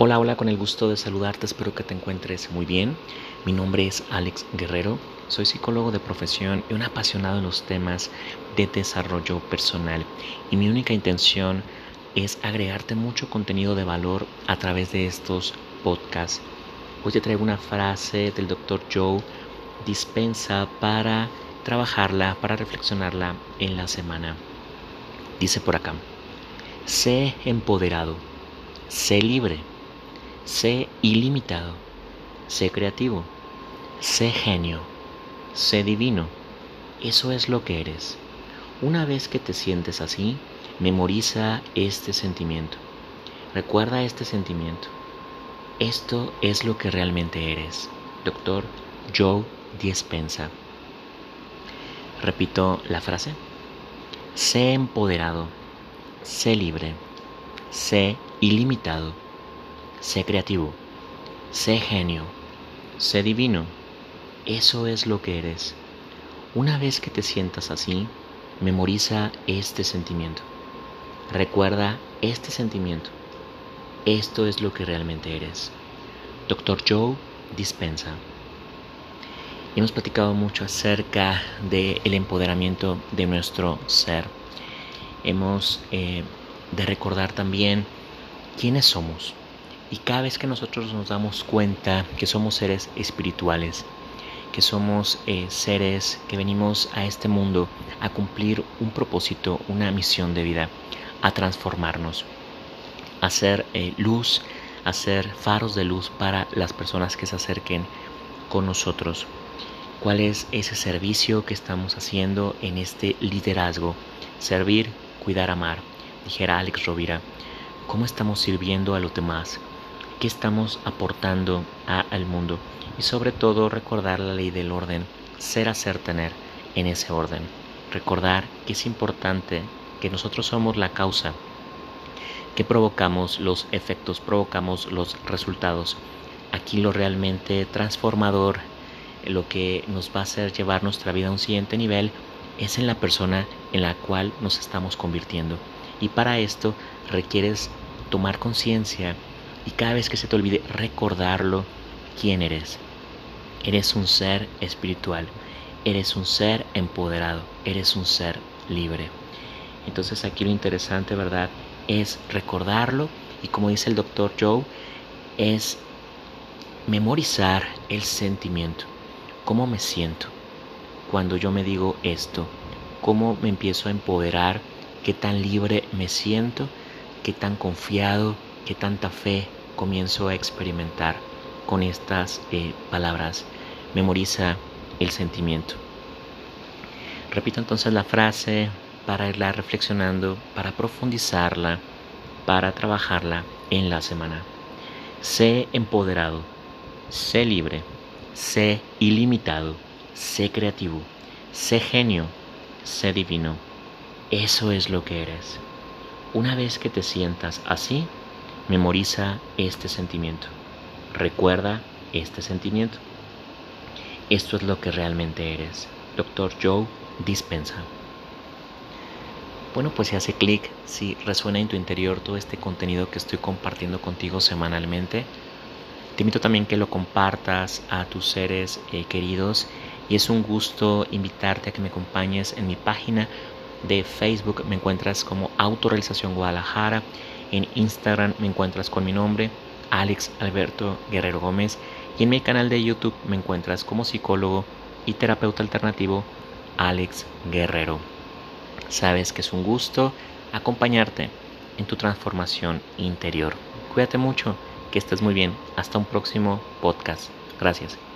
Hola, hola, con el gusto de saludarte, espero que te encuentres muy bien. Mi nombre es Alex Guerrero, soy psicólogo de profesión y un apasionado en los temas de desarrollo personal. Y mi única intención es agregarte mucho contenido de valor a través de estos podcasts. Hoy te traigo una frase del Dr. Joe Dispensa para trabajarla, para reflexionarla en la semana. Dice por acá, sé empoderado, sé libre Sé ilimitado, sé creativo, sé genio, sé divino. Eso es lo que eres. Una vez que te sientes así, memoriza este sentimiento. Recuerda este sentimiento. Esto es lo que realmente eres. Doctor Joe Dispensa. Repito la frase. Sé empoderado, sé libre, sé ilimitado Sé creativo, sé genio, sé divino. Eso es lo que eres. Una vez que te sientas así, memoriza este sentimiento. Recuerda este sentimiento. Esto es lo que realmente eres. Doctor Joe Dispensa. Hemos platicado mucho acerca del empoderamiento de nuestro ser. Hemos eh, de recordar también quiénes somos, y cada vez que nosotros nos damos cuenta que somos seres espirituales, que somos eh, seres que venimos a este mundo a cumplir un propósito, una misión de vida, a transformarnos, a ser eh, luz, a ser faros de luz para las personas que se acerquen con nosotros. ¿Cuál es ese servicio que estamos haciendo en este liderazgo? Servir, cuidar, amar. Dijera Alex Rovira, ¿cómo estamos sirviendo a los demás? Qué estamos aportando al mundo y sobre todo recordar la ley del orden, ser, hacer, tener en ese orden. Recordar que es importante que nosotros somos la causa, que provocamos los efectos, provocamos los resultados. Aquí lo realmente transformador, lo que nos va a hacer llevar nuestra vida a un siguiente nivel, es en la persona en la cual nos estamos convirtiendo. Y para esto requieres tomar conciencia y cada vez que se te olvide recordarlo, quién eres. Eres un ser espiritual, eres un ser empoderado, eres un ser libre. Entonces aquí lo interesante, ¿verdad? Es recordarlo y como dice el doctor Joe, es memorizar el sentimiento. ¿Cómo me siento cuando yo me digo esto? ¿Cómo me empiezo a empoderar? ¿Qué tan libre me siento? ¿Qué tan confiado? ¿Qué tanta fe comienzo a experimentar con estas eh, palabras. Memoriza el sentimiento. Repito entonces la frase para irla reflexionando, para profundizarla, para trabajarla en la semana. Sé empoderado, sé libre, sé ilimitado, sé creativo, sé genio, sé divino. Eso es lo que eres. Una vez que te sientas así, Memoriza este sentimiento. Recuerda este sentimiento. Esto es lo que realmente eres. Doctor Joe Dispensa. Bueno, pues si hace clic, si resuena en tu interior todo este contenido que estoy compartiendo contigo semanalmente, te invito también que lo compartas a tus seres eh, queridos y es un gusto invitarte a que me acompañes en mi página de Facebook. Me encuentras como Autorealización Guadalajara en Instagram me encuentras con mi nombre, Alex Alberto Guerrero Gómez, y en mi canal de YouTube me encuentras como psicólogo y terapeuta alternativo, Alex Guerrero. Sabes que es un gusto acompañarte en tu transformación interior. Cuídate mucho, que estés muy bien. Hasta un próximo podcast. Gracias.